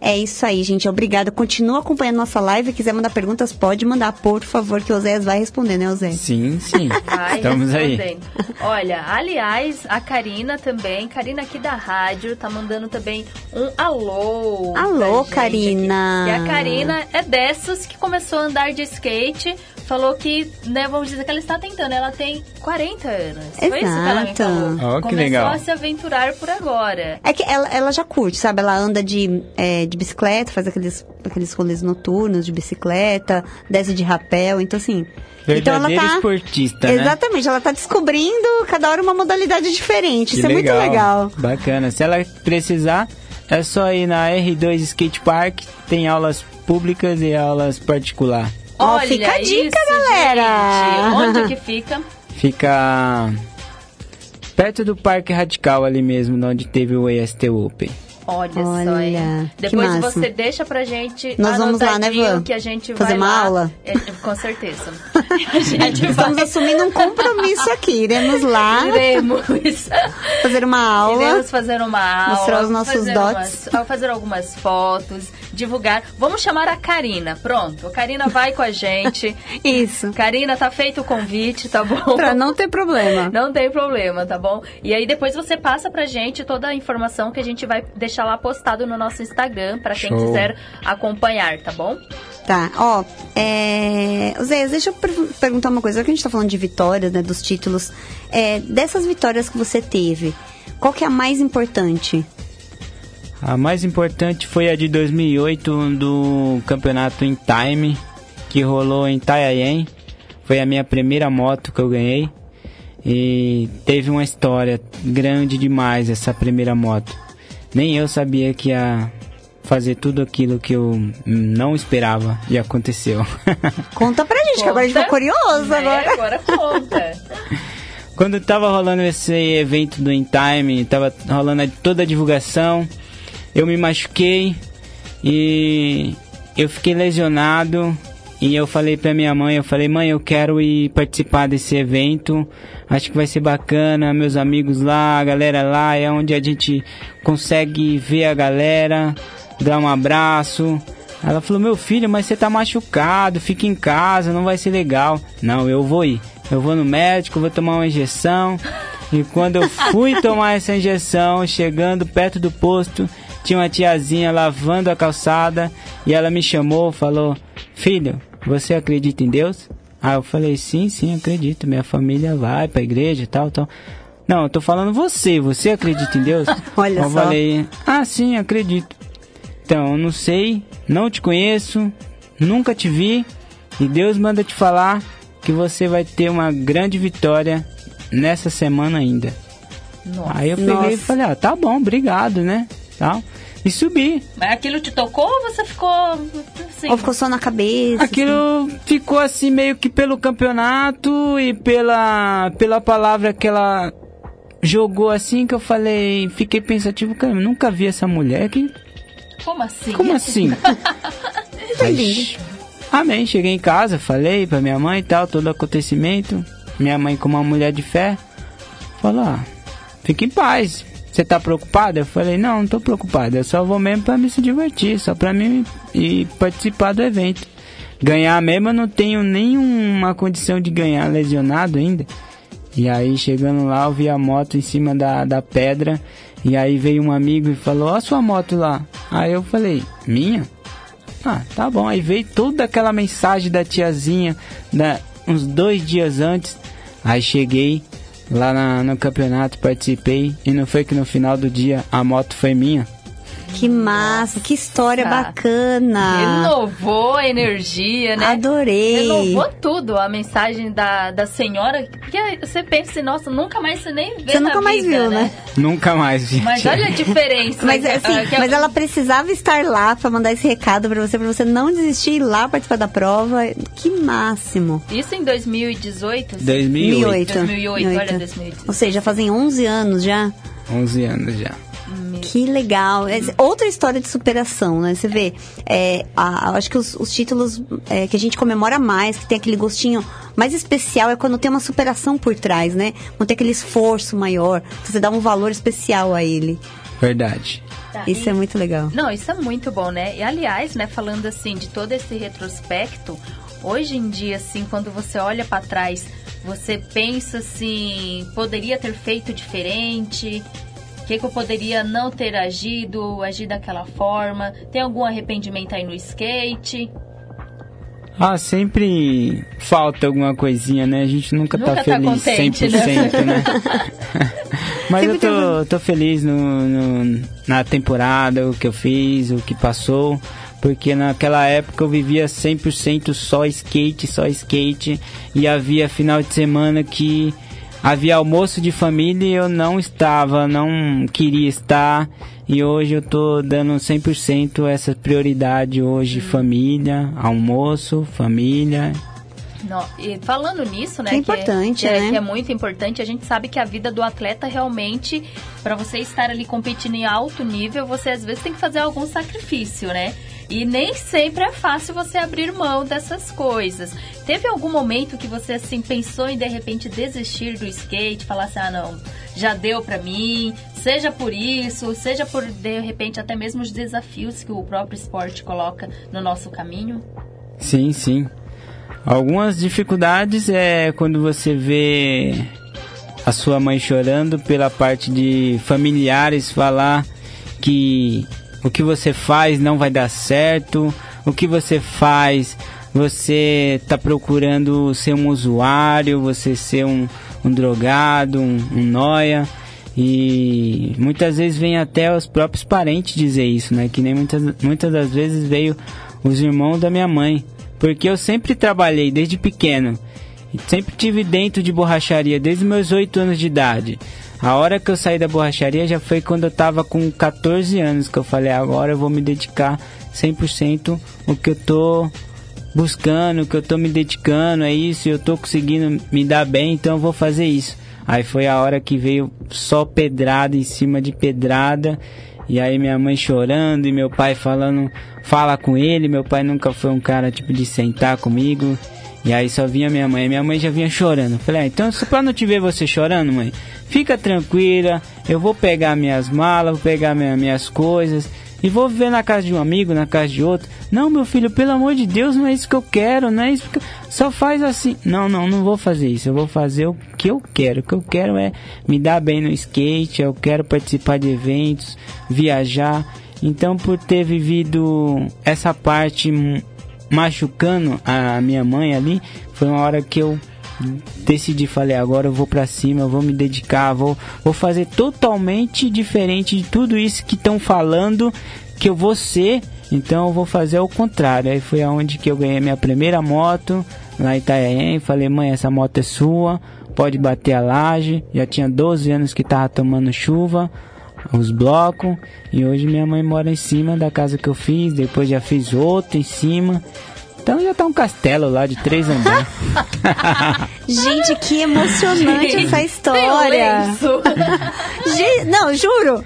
É isso aí, gente. Obrigada. Continua acompanhando nossa live. Quiser mandar perguntas, pode mandar, por favor, que o Oséias vai responder, né, Osé? Sim, sim. Vai Estamos aí. Olha, aliás, a Karina também, Karina aqui da rádio, tá mandando também um alô. Alô, Karina. aqui. E a Karina é dessas que começou a andar de skate falou que, né, vamos dizer que ela está tentando. Ela tem 40 anos. Foi isso que ela me Exato. falou. Ó, que Começou legal. a se aventurar por agora. É que ela, ela já curte, sabe? Ela anda de, é, de bicicleta, faz aqueles, aqueles rolês noturnos de bicicleta, desce de rapel, então assim. então ela Verdadeira tá. esportista, né? Exatamente, ela tá descobrindo cada hora uma modalidade diferente. Que Isso é muito legal. Bacana. Se ela precisar, é só ir na R2 Skate Park. Tem aulas públicas e aulas particular. Ó, Olha fica a dica, isso, galera. gente. Onde que fica? Fica perto do Parque Radical ali mesmo, onde teve o EST Open. Olha, só, Olha, hein? que Depois você deixa pra gente Nós vamos lá, né, Van? que a gente Fazer vai uma lá. aula? É, com certeza. A gente Estamos vai... assumindo um compromisso aqui. Iremos lá Iremos. fazer uma aula. Iremos fazer uma aula. Mostrar os nossos fazer dotes. umas- fazer algumas fotos, divulgar. Vamos chamar a Karina. Pronto, a Karina vai com a gente. Isso. Karina, tá feito o convite, tá bom? Pra não ter problema. Não tem problema, tá bom? E aí depois você passa pra gente toda a informação que a gente vai deixar lá postado no nosso Instagram pra quem Show. quiser acompanhar, tá bom? Tá, ó, é... Zé, deixa eu per- perguntar uma coisa. Já que a gente tá falando de vitórias, né, dos títulos, é, dessas vitórias que você teve, qual que é a mais importante? A mais importante foi a de 2008 do campeonato em time, que rolou em Itanhaém. Foi a minha primeira moto que eu ganhei. E teve uma história grande demais essa primeira moto. Nem eu sabia que ia fazer tudo aquilo que eu não esperava e aconteceu. Conta pra gente, que agora a gente ficou curioso É, agora. agora conta. Quando tava rolando esse evento do In Time, tava rolando toda a divulgação, eu me machuquei e eu fiquei lesionado e eu falei pra minha mãe, eu falei, mãe, eu quero ir participar desse evento, acho que vai ser bacana, meus amigos lá, a galera lá, é onde a gente consegue ver a galera, dar um abraço. Ela falou, meu filho, mas você tá machucado, fica em casa, não vai ser legal. Não, eu vou ir. Eu vou no médico, vou tomar uma injeção. E quando eu fui tomar essa injeção, chegando perto do posto, tinha uma tiazinha lavando a calçada e ela me chamou, falou: "Filho, você acredita em Deus?" Aí eu falei: "Sim, sim, acredito. Minha família vai pra igreja e tal, tal." Não, eu tô falando você, você acredita em Deus? Olha eu só. falei: "Ah, sim, acredito." Então, eu não sei, não te conheço, nunca te vi, e Deus manda te falar que você vai ter uma grande vitória nessa semana ainda. Nossa. Aí eu peguei Nossa. e falei, ah, tá bom, obrigado, né? Tal. E subi. Mas aquilo te tocou ou você ficou assim? Ou ficou só na cabeça? Aquilo ficou assim meio que pelo campeonato e pela, pela palavra que ela jogou assim que eu falei, fiquei pensativo, cara, eu nunca vi essa mulher que Como assim? Como assim? Amém. Cheguei em casa, falei pra minha mãe e tal, todo o acontecimento. Minha mãe, como uma mulher de fé, falou: ah, fique em paz. Você tá preocupada? Eu falei: não, não tô preocupada. Eu só vou mesmo pra me se divertir, só pra mim ir participar do evento. Ganhar mesmo, eu não tenho nenhuma condição de ganhar lesionado ainda. E aí, chegando lá, eu vi a moto em cima da, da pedra. E aí veio um amigo e falou: Ó, a sua moto lá. Aí eu falei: Minha? Ah, tá bom. Aí veio toda aquela mensagem da tiazinha, da, uns dois dias antes. Aí cheguei lá na- no campeonato, participei. E não foi que no final do dia a moto foi minha. Que massa, que história bacana. Renovou a energia, né? Adorei. Renovou tudo a mensagem da, da senhora. Porque você pensa assim, nossa, nunca mais você nem vê Você na nunca mais vida, viu, né? Nunca mais, gente. Mas olha a diferença. Mas, assim, mas ela precisava estar lá pra mandar esse recado pra você, pra você não desistir e ir lá participar da prova. Que máximo. Isso em 2018? assim? 2008. 2008, olha, 2018. Ou seja, fazem 11 anos já. 11 anos já. Que legal. É, Outra história de superação, né? Você vê, é, a- acho que os, os títulos é, que a gente comemora mais, que tem aquele gostinho mais especial, é quando tem uma superação por trás, né? Quando tem aquele esforço maior, você dá um valor especial a ele. Verdade. Tá, Isso e- é muito legal. Não, isso é muito bom, né? E aliás, né, falando assim de todo esse retrospecto, hoje em dia, assim, quando você olha pra trás, você pensa assim, poderia ter feito diferente? O que, que eu poderia não ter agido, agir daquela forma? Tem algum arrependimento aí no skate? Ah, sempre falta alguma coisinha, né? A gente nunca, Nunca tá tá feliz contente, 100%, né? Mas Sempre eu tô, tô feliz no, no- na temporada, o que eu fiz, o que passou. Porque naquela época eu vivia 100% só skate, só skate. E havia final de semana que havia almoço de família e eu não estava, não queria estar. E hoje eu tô dando 100% essa prioridade hoje, família, almoço, família. Não, e falando nisso, né? Que é importante, que é, né? que é muito importante. A gente sabe que a vida do atleta realmente, para você estar ali competindo em alto nível, você às vezes tem que fazer algum sacrifício, né? E nem sempre é fácil você abrir mão dessas coisas. Teve algum momento que você assim pensou em de repente desistir do skate, falar assim: "Ah, não, já deu pra mim", seja por isso, seja por de repente até mesmo os desafios que o próprio esporte coloca no nosso caminho? Sim, sim. Algumas dificuldades é quando você vê a sua mãe chorando pela parte de familiares falar que o que você faz não vai dar certo, o que você faz, você tá procurando ser um usuário, você ser um, um drogado, um, um noia. E muitas vezes vem até os próprios parentes dizer isso, né? Que nem muitas, muitas das vezes veio os irmãos da minha mãe. Porque eu sempre trabalhei desde pequeno. Sempre tive dentro de borracharia desde meus 8 anos de idade. A hora que eu saí da borracharia já foi quando eu tava com 14 anos que eu falei, agora eu vou me dedicar 100% o que eu tô buscando, o que eu tô me dedicando, é isso, eu tô conseguindo me dar bem, então eu vou fazer isso. Aí foi a hora que veio só pedrada em cima de pedrada. E aí minha mãe chorando e meu pai falando, fala com ele. Meu pai nunca foi um cara tipo de sentar comigo. E aí só vinha minha mãe. Minha mãe já vinha chorando. Falei, ah, então só pra não te ver você chorando, mãe, fica tranquila. Eu vou pegar minhas malas, vou pegar minha- minhas coisas e vou viver na casa de um amigo, na casa de outro. Não, meu filho, pelo amor de Deus, não é isso que eu quero, não é isso que. Só faz assim. Não, não, não vou fazer isso. Eu vou fazer o que eu quero. O que eu quero é me dar bem no skate, eu quero participar de eventos, viajar. Então, por ter vivido essa parte machucando a minha mãe ali, foi uma hora que eu decidi, falei, agora eu vou pra cima, eu vou me dedicar, vou, vou fazer totalmente diferente de tudo isso que estão falando que eu vou ser, então eu vou fazer ao contrário. Aí foi aonde que eu ganhei minha primeira moto lá em Itanhaém, falei, mãe, essa moto é sua, pode bater a laje. Já tinha 12 anos que tava tomando chuva, os blocos, e hoje minha mãe mora em cima da casa que eu fiz, depois já fiz outro em cima. Então já tá um castelo lá de três andares. Gente, que emocionante essa Tem um história. Gente, não, juro.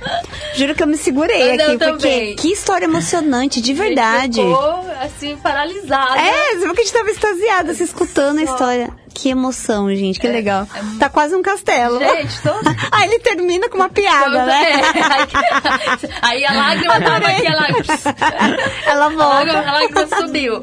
Juro que eu me segurei Eu aqui, porque que história emocionante, de verdade. Ficou, assim, paralisada. É, você que a gente tava extasiada se escutando a história. Que emoção, gente, que É, legal. é Tá quase um castelo. Gente, tô... Aí ele termina com uma piada, né? É, aí a lágrima tava aqui, a lágrima, Ela a lágrima, volta. a lágrima subiu.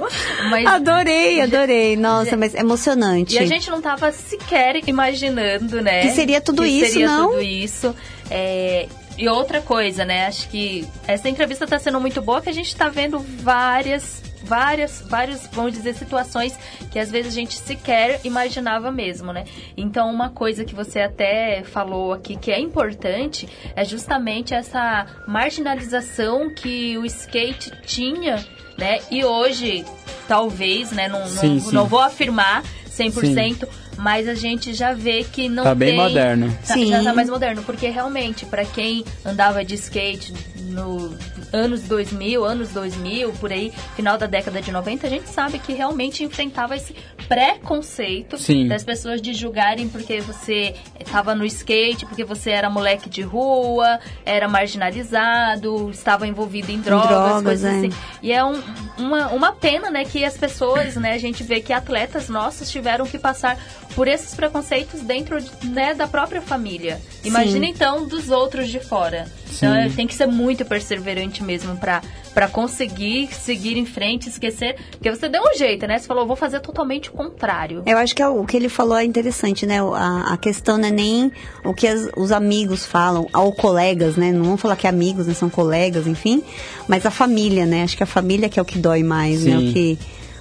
Mas, Adorei, adorei. Nossa, mas emocionante. e a gente não tava sequer imaginando, né? Que seria tudo que isso, seria não? tudo isso. É, E outra coisa, né? Acho que essa entrevista tá sendo muito boa, que a gente tá vendo várias, várias, várias, vamos dizer, situações que às vezes a gente sequer imaginava mesmo, né? Então, uma coisa que você até falou aqui que é importante é justamente essa marginalização que o skate tinha, né? E hoje, talvez, né? Não, não, Sim, sim. não vou afirmar 100%, mas a gente já vê que não Tá bem tem... moderno. Tá- Sim. Já tá mais moderno, porque realmente, pra quem andava de skate no anos 2000, anos 2000, por aí, final da década de 90, a gente sabe que realmente enfrentava esse preconceito Sim. das pessoas de julgarem porque você estava no skate, porque você era moleque de rua, era marginalizado, estava envolvido em drogas, drogas, coisas é. assim. E é um- uma, uma pena, né, que as pessoas, né, a gente vê que atletas nossos tiveram que passar por esses preconceitos dentro, né, da própria família. Imagina então dos outros de fora. Então Sim. é, tem que ser muito perseverante mesmo pra para conseguir seguir em frente, esquecer, porque você deu um jeito, né? Você falou, vou fazer totalmente o contrário. Eu acho que é o que ele falou é interessante, né? A, a questão não é nem o que as- os amigos falam, ou colegas, né? Não vamos falar que é amigos, né? São colegas, enfim. Mas a família, né? Acho que a família que é o que dói mais, né? Sim. O que,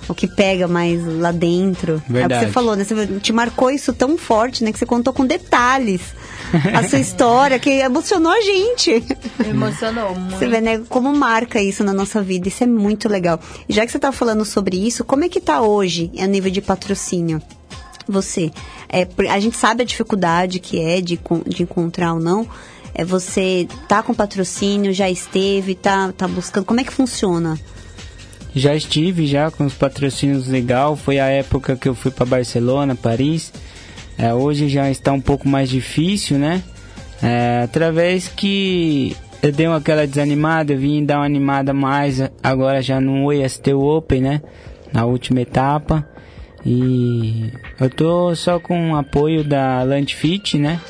o que pega mais lá dentro. É o que Verdade. você falou, né? Você te marcou isso tão forte, né? Que você contou com detalhes a sua história, que emocionou a gente. Emocionou muito. Você vê, né, como marca isso na nossa vida. Isso é muito legal. E já que você tá falando sobre isso, como é que tá hoje a nível de patrocínio? Você. É, por- a gente sabe a dificuldade que é de, de encontrar ou não. É, você tá com patrocínio, já esteve, tá, tá buscando. Como é que funciona? Já estive já com os patrocínios legal. Foi a época que eu fui para Barcelona, Paris. É, hoje já está um pouco mais difícil, né? É, através que eu dei aquela desanimada, eu vim dar uma animada mais agora já no EST Open, né? Na última etapa. E eu tô só com o apoio da Land Fit, né?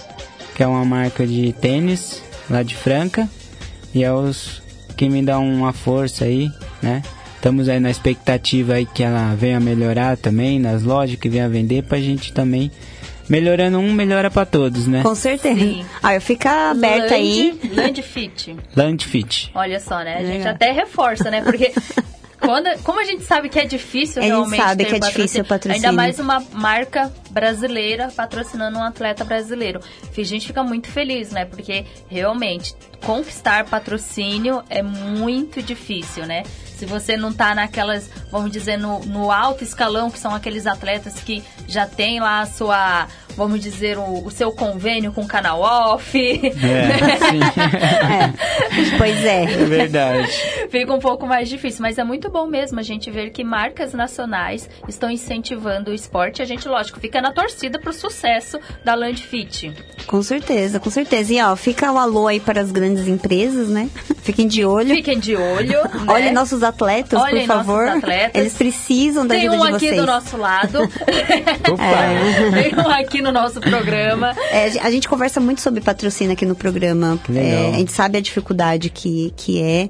Que é uma marca de tênis lá de Franca. E é os que me dão uma força aí, né? Estamos aí na expectativa aí que ela venha melhorar também nas lojas que venha vender pra gente também melhorando um melhora pra todos, né? Com certeza. Sim. Ah, eu fica aberta aí. Land, Land Fit. Land Fit. Olha só, né? A gente Legal. até reforça, né? Porque quando, como a gente sabe que é difícil A gente realmente sabe ter que é difícil o patrocínio. Ainda mais uma marca brasileira patrocinando um atleta brasileiro. A gente fica muito feliz, né? Porque realmente conquistar patrocínio é muito difícil, né? Se você não tá naquelas, vamos dizer, no, no alto escalão, que são aqueles atletas que já tem lá a sua, vamos dizer, o, o seu convênio com o canal off. É, sim. É. Pois é. É verdade. Fica um pouco mais difícil, mas é muito bom mesmo a gente ver que marcas nacionais estão incentivando o esporte. A gente, lógico, fica na torcida pro sucesso da Land Fit. Com certeza, com certeza. E ó, fica o alô aí para as grandes empresas, né? Fiquem de olho. Fiquem de olho. né? Olhem nossos atletas, Olhem por favor. nossos atletas. Eles precisam da Tem ajuda um de aqui vocês. do nosso lado. Opa! Tem um aqui no nosso programa. É, a gente conversa muito sobre patrocínio aqui no programa. É, a gente sabe a dificuldade que, que é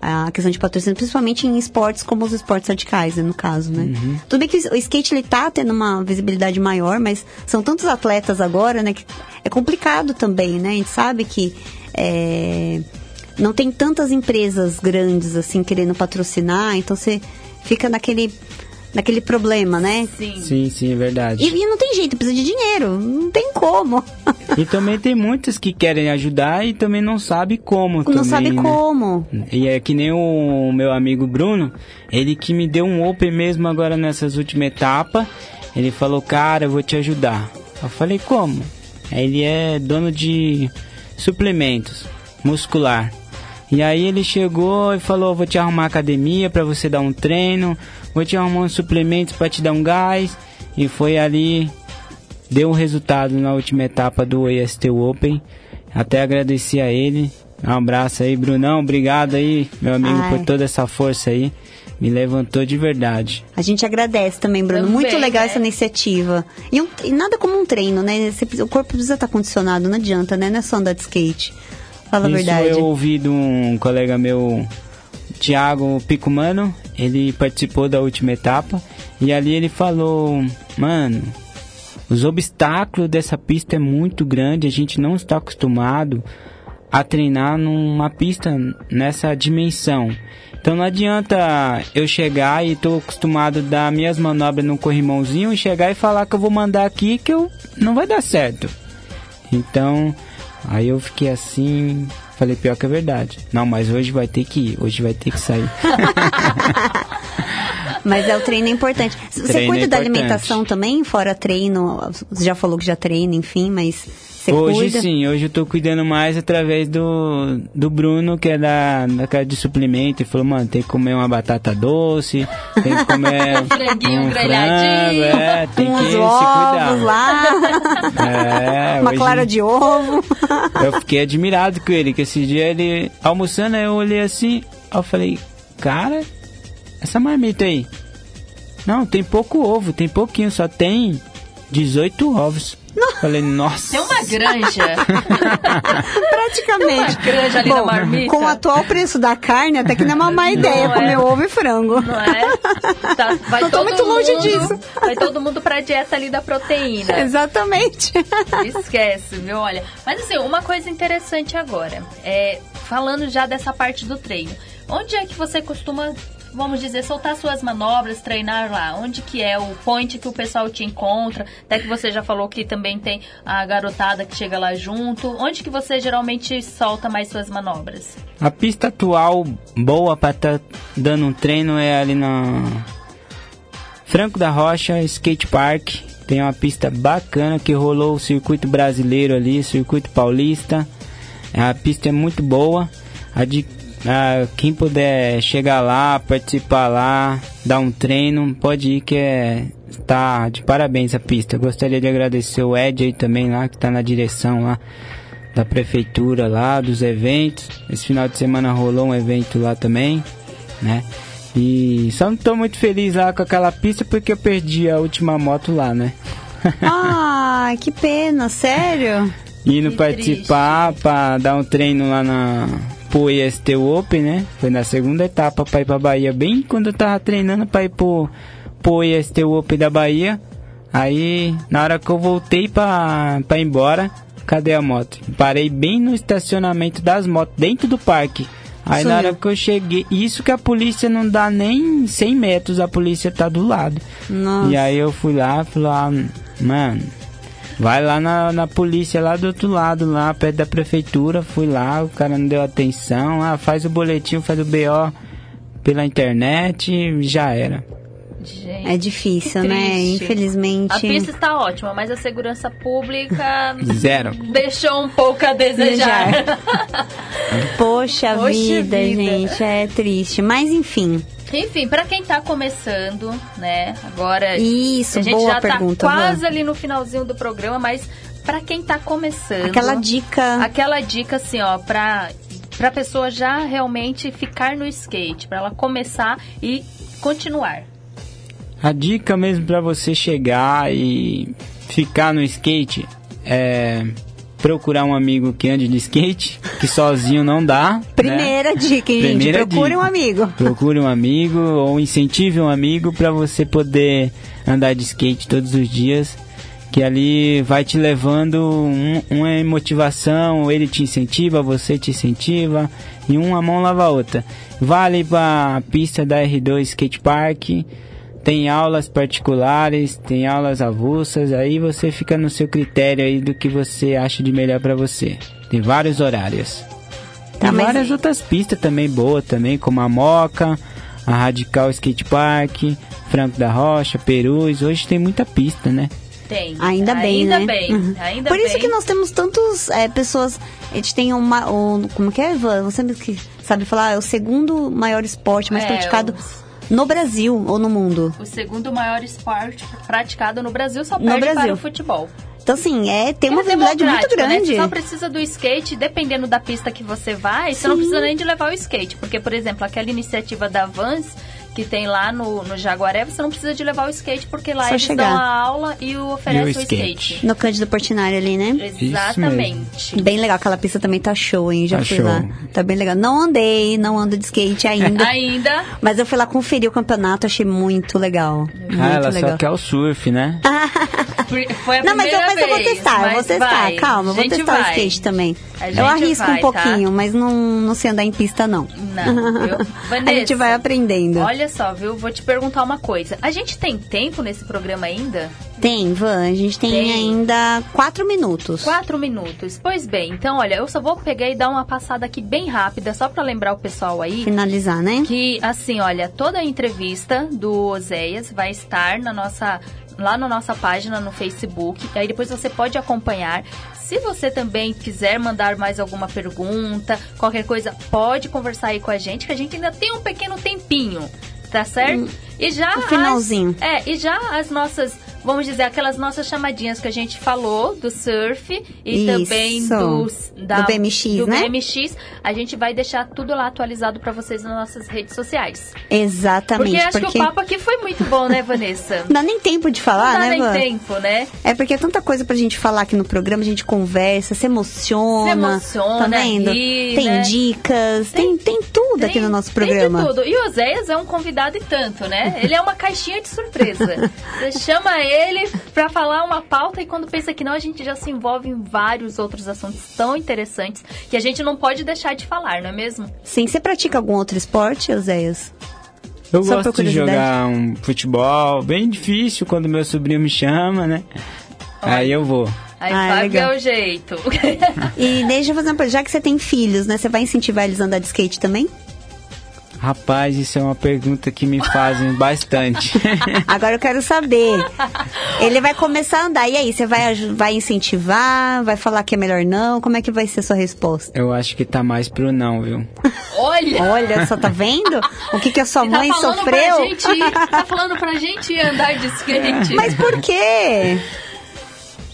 a questão de patrocínio, principalmente em esportes como os esportes radicais, né, no caso, né? Uhum. Tudo bem que o skate ele tá tendo uma visibilidade maior, mas são tantos atletas agora, né, que é complicado também, né? A gente sabe que é, não tem tantas empresas grandes assim querendo patrocinar, então você fica naquele naquele problema, né? Sim. Sim, sim, é verdade. E, e não tem jeito, precisa de dinheiro, não tem como. E também tem muitos que querem ajudar e também não sabe como não também, sabe né? como. E é que nem o meu amigo Bruno, ele que me deu um open mesmo agora nessas últimas etapas. Ele falou, cara, eu vou te ajudar. Eu falei, como? Ele é dono de suplementos muscular. E aí ele chegou e falou, vou te arrumar academia para você dar um treino, vou te arrumar uns suplementos para te dar um gás. E foi ali, deu um resultado na última etapa do EST Open. Até agradeci a ele. Um abraço aí, Brunão. Obrigado aí, meu amigo, Ai. por toda essa força aí. Me levantou de verdade. A gente agradece também, Bruno. Também, Muito legal né? essa iniciativa. E, um- e nada como um treino, né? Você o corpo precisa estar condicionado, não adianta, né? Não é só andar de skate. Fala a Isso verdade. eu ouvi de um colega meu, Thiago Picumano. Ele participou da última etapa. E ali ele falou, mano, os obstáculos dessa pista é muito grande. A gente não está acostumado a treinar numa pista nessa dimensão. Então não adianta eu chegar e tô acostumado a dar minhas manobras no corrimãozinho e chegar e falar que eu vou mandar aqui que eu não vai dar certo. Então, aí eu fiquei assim, falei pior que é verdade. Não, mas hoje vai ter que ir, hoje vai ter que sair. Mas é o treino importante. Você Treino cuida é da importante. alimentação também, fora treino? Você já falou que já treina, enfim, mas você hoje cuida? sim, hoje eu tô cuidando mais através do, do Bruno, que é da, da casa de suplemento, e falou, mano, tem que comer uma batata doce, tem que comer Um franguinho um grelhadinho. frango, é, tem Uns que se cuidar. lá, É, uma hoje- clara de ovo. Eu fiquei admirado com ele, que esse dia ele almoçando, eu olhei assim, eu falei, cara, essa marmita aí. Não, tem pouco ovo, tem pouquinho, só tem 18 ovos. Falei, nossa. Tem uma granja. Praticamente. Tem uma granja ali na marmita. Com o atual preço da carne, até que não é uma má ideia Não comer é. ovo e frango. Não é? Tá, vai Não tô todo muito longe mundo- disso. Vai todo mundo pra dieta ali da proteína. Exatamente. Esquece, viu? Olha. Mas assim, uma coisa interessante agora. É, falando já dessa parte do treino. onde é que você costuma, vamos dizer, soltar suas manobras, treinar lá? Onde que é o point que o pessoal te encontra? Até que você já falou que também tem a garotada que chega lá junto. Onde que você geralmente solta mais suas manobras? A pista atual boa para estar tá dando um treino é ali na Franco da Rocha Skate Park. Tem uma pista bacana que rolou o circuito brasileiro ali, circuito paulista. A pista é muito boa. A de, a, quem puder chegar lá, participar lá, dar um treino, pode ir que é tá de parabéns a pista. Gostaria de agradecer o Ed aí também lá que está na direção lá da prefeitura lá dos eventos. Esse final de semana rolou um evento lá também, né? E só não tô muito feliz lá com aquela pista porque eu perdi a última moto lá, né? ah, que pena, sério? Indo que participar para dar um treino lá na pro IST Open, né? Foi na segunda etapa para ir pra Bahia, bem quando eu tava treinando para ir pro, pro IST Open da Bahia. Aí, na hora que eu voltei pra, pra ir embora, cadê a moto? Parei bem no estacionamento das motos, dentro do parque. Aí Sumiu. na hora que eu cheguei, isso que a polícia não dá nem 100 metros, a polícia tá do lado. Nossa. E aí eu fui lá e falei, ah, mano, vai lá na, na polícia lá do outro lado, lá perto da prefeitura. Fui lá, o cara não deu atenção. Ah, faz o boletim, faz o BO pela internet já era. Gente, é difícil, né? Infelizmente. A pista está ótima, mas a segurança pública. Zero. Deixou um pouco a desejar. Poxa, Poxa vida, vida, gente, é triste. Mas enfim. Enfim, para quem tá começando, né? Agora. Isso, a gente boa já tá pergunta, tá quase ali no finalzinho do programa, mas para quem tá começando. Aquela dica. Aquela dica, assim, ó, pra, pra pessoa já realmente ficar no skate, para ela começar e continuar. A dica mesmo para você chegar e ficar no skate é procurar um amigo que ande de skate, que sozinho não dá. Né? Primeira né? dica, gente. Primeira procure dica. um amigo. Procure um amigo ou incentive um amigo para você poder andar de skate todos os dias. Que ali vai te levando um, uma motivação, ele te incentiva, você te incentiva, e uma mão lava a outra. Vale para a pista da R2 Skate Park tem aulas particulares, tem aulas avulsas, aí você fica no seu critério aí do que você acha de melhor para você. Tem vários horários. Tá, tem várias outras pistas também boas também, como a Moca, a Radical Skate Park, Franco da Rocha, Perus. Hoje tem muita pista, né? Tem. Ainda bem, ainda né? Bem, uhum. ainda Por isso bem. que nós temos tantos é, pessoas. A gente tem uma. Um, como que é, Ivan? Você sabe falar? É o segundo maior esporte mais é, praticado. Os no Brasil ou no mundo? O segundo maior esporte praticado no Brasil só perde no Brasil. para o futebol. Então, assim, é, tem uma visibilidade muito grande. Né? Você só precisa do skate, dependendo da pista que você vai, Sim. você não precisa nem de levar o skate. Porque, por exemplo, aquela iniciativa da Vans, que tem lá no, no Jaguaré, você não precisa de levar o skate, porque lá Só eles chegar. dão a aula e oferecem o, o skate. skate. No Cândido Portinari ali, né? Exatamente. Bem legal, aquela pista também tá show, hein? Já tá fui show. lá. Tá bem legal. Não andei, não ando de skate ainda. ainda. Mas eu fui lá conferir o campeonato, achei muito legal. Muito ah, ela legal. só quer o surf, né? Foi a não, mas eu, mas vez, eu vou testar, eu vou testar, vai. calma, eu vou testar vai. o skate também. Eu arrisco vai, um tá? pouquinho, tá? mas não, não sei andar em pista, não. Não, viu? Vanessa, a gente vai aprendendo. Olha só, viu? Vou te perguntar uma coisa. A gente tem tempo nesse programa ainda? Tem, Van. A gente tem, tem, ainda quatro minutos. Quatro minutos. Pois bem, então, olha, eu só vou pegar e dar uma passada aqui bem rápida, só para lembrar o pessoal aí. Finalizar, né? Que, assim, olha, toda a entrevista do Oséias vai estar na nossa lá na nossa página no Facebook. E aí depois você pode acompanhar. Se você também quiser mandar mais alguma pergunta, qualquer coisa, pode conversar aí com a gente, que a gente ainda tem um pequeno tempinho, tá certo? Hum, e já. O finalzinho. As, é, e já as nossas vamos dizer, aquelas nossas chamadinhas que a gente falou do surf e Isso. também dos, da, do BMX, do né? BMX, a gente vai deixar tudo lá atualizado para vocês nas nossas redes sociais. Exatamente. Porque acho porque... que o papo aqui foi muito bom, né, Vanessa? Não dá nem tempo de falar, Não dá né, nem Van? tempo, né? É porque é tanta coisa pra gente falar aqui no programa, a gente conversa, se emociona. Se emociona, tá vendo? ri, tem né? dicas, tem, tem tudo tudo aqui no nosso Tem programa. de tudo. E o Oséias é um convidado e tanto, né? Ele é uma caixinha de surpresa. Você chama ele pra falar uma pauta e quando pensa que não, a gente já se envolve em vários outros assuntos tão interessantes que a gente não pode deixar de falar, não é mesmo? Sim, você pratica algum outro esporte, Oséias? Eu Só gosto de jogar um futebol bem difícil quando meu sobrinho me chama, né? Aí eu vou. Aí Ah, Fábio legal. é o jeito. E deixa eu fazer uma pergunta, já que você tem filhos, né? Você vai incentivar eles a andar de skate também? Rapaz, isso é uma pergunta que me fazem bastante. Agora eu quero saber. Ele vai começar a andar. E aí, você vai, vai incentivar? Vai falar que é melhor não? Como é que vai ser a sua resposta? eu acho que tá mais pro não, viu? Olha! Olha, só tá vendo? O que, que a sua ele tá mãe falando sofreu? Pra gente, tá falando pra gente andar de skate. Mas por quê?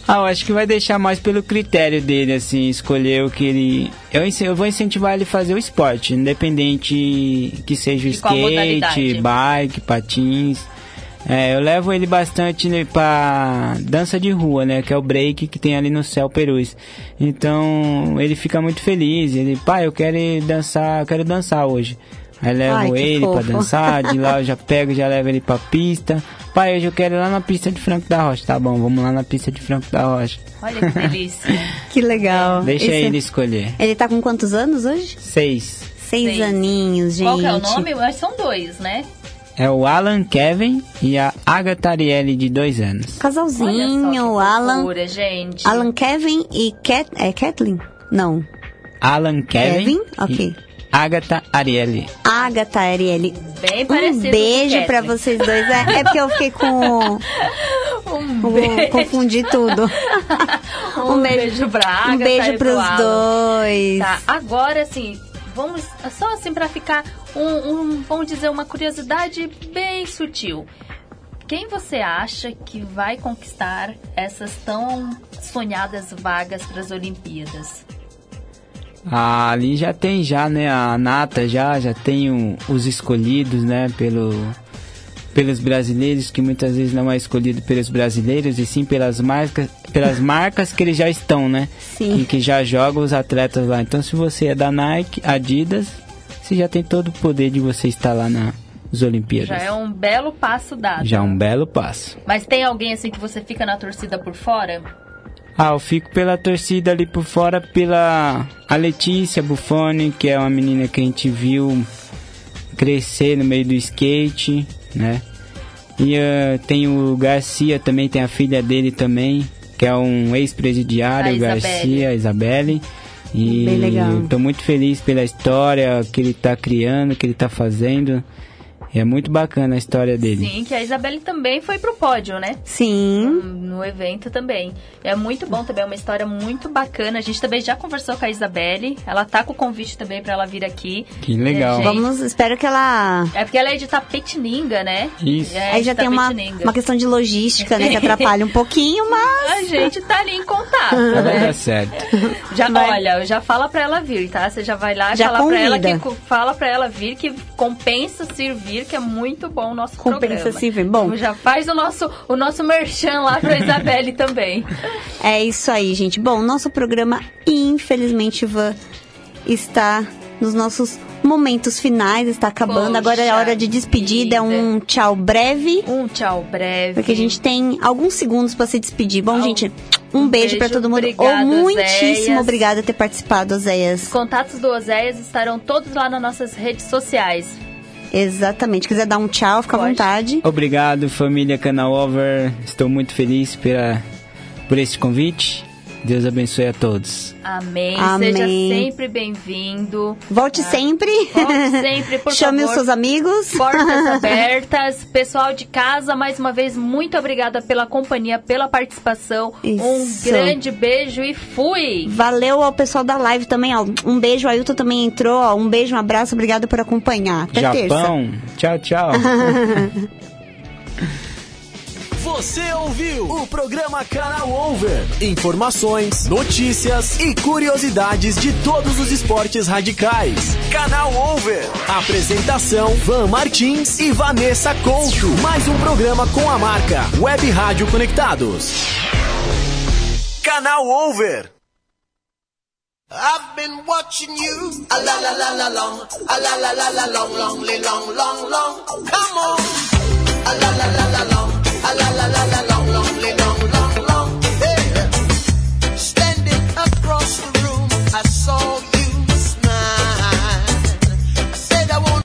Ah, eu acho que vai deixar mais pelo critério dele, assim, escolher o que ele. Eu, eu vou incentivar ele a fazer o esporte, independente que seja o skate, bike, patins. É, eu levo ele bastante né, pra dança de rua, né? Que é o break que tem ali no Céu Perus. Então ele fica muito feliz. Ele, pai, eu quero dançar, eu quero dançar hoje. Aí levo Ai, ele pra fofo. dançar, de lá eu já pego, já levo ele pra pista. Pai, hoje eu quero ir lá na pista de Franco da Rocha. Tá bom, vamos lá na pista de Franco da Rocha. Olha que delícia. Que legal. Deixa Esse- ele escolher. Ele tá com quantos anos hoje? Seis. Seis, Seis. aninhos, gente. Qual que é o nome? Mas são dois, né? É o Alan Kevin e a Agatha Ariely, de dois anos. Olha Casalzinho, só que Alan. fofura, gente. Alan Kevin e Cat, é Kathleen? Não. Alan Kevin, Kevin? Ok. e Agatha Ariely. Agatha Ariely. Bem Um beijo Kathleen. vocês dois. É, é porque eu fiquei com. Um beijo. Confundi tudo. Um, beijo pra Agatha Um beijo pros dois. Tá, agora assim, vamos só assim pra ficar um, um, vamos dizer, uma curiosidade bem sutil. Quem você acha que vai conquistar essas tão sonhadas vagas para as Olimpíadas? Ah, ali já tem já, né, a Nata já, já tem o- os escolhidos, né, pelo, pelos brasileiros, que muitas vezes não é escolhido pelos brasileiros, e sim pelas marcas, pelas marcas que eles já estão, né? Sim. E que já jogam os atletas lá. Então se você é da Nike, Adidas, você já tem todo o poder de você estar lá nas Olimpíadas. Já é um belo passo dado. Já é um belo passo. Mas tem alguém assim que você fica na torcida por fora? Ah, eu fico pela torcida ali por fora, pela a Letícia Buffoni, que é uma menina que a gente viu crescer no meio do skate, né? E eh, tem o Garcia também, tem a filha dele também, que é um ex-presidiário. Garcia, a Isabelle. E Bem legal. tô muito feliz pela história que ele tá criando, que ele tá fazendo. E é muito bacana a história dele. Sim, que a Isabelle também foi pro pódio, né? Sim. no evento também. É muito bom também, é uma história muito bacana. A gente também já conversou com a Isabelle. Ela tá com o convite também pra ela vir aqui. Que legal. É, Vamos, espero que ela. É porque ela é de Tapetininga, né? Isso. É, Aí já tem uma, uma questão de logística, né? Que atrapalha um pouquinho, mas. A gente tá ali em contato, Vai né? dar certo. Já, Vai. olha, já fala pra ela vir, tá? Você já vai lá e Já fala pra ela que convida. fala para ela vir que compensa se que é muito bom o nosso Compensa programa. se vir. Bom. Já faz o nosso o nosso merchan lá pra Isabelle também. É isso aí, gente. Bom, nosso programa, infelizmente, Ivan, está nos nossos momentos finais, está acabando. Poxa Agora é hora de despedida, é um tchau breve. Um tchau breve. Porque a gente tem alguns segundos para se despedir. Bom, Au- gente, um, um beijo, para beijo, todo mundo. obrigado, Oh, muitíssimo obrigada por ter participado, Os Oséias. contatos do Oséias estarão todos lá nas nossas redes sociais. Exatamente. Quiser dar um tchau, fica à Pode. vontade. Obrigado, família Canal Over. Estou muito feliz pela, por esse convite. Deus abençoe a todos. Amém. Amém. Seja sempre bem-vindo. Volte sempre. Volte sempre, por Chame favor. os seus amigos. Portas abertas. Pessoal de casa, mais uma vez, muito obrigada pela companhia, pela participação. Isso. Um grande beijo e fui! Valeu ao pessoal da live também, ó. Um beijo, o Ailton também entrou, ó. Um beijo, um abraço, obrigado por acompanhar. Até terça. Japão, tchau, tchau. Você ouviu o programa Canal Over. Informações, notícias e curiosidades de todos os esportes radicais. Canal Over. Apresentação: Van Martins e Vanessa Couto. Mais um programa com a marca Web Rádio Conectados. Canal Over. I've been watching you. A la la la la long. A la la la la long, long, long, long, long. Come on. A la la la la la la la la la.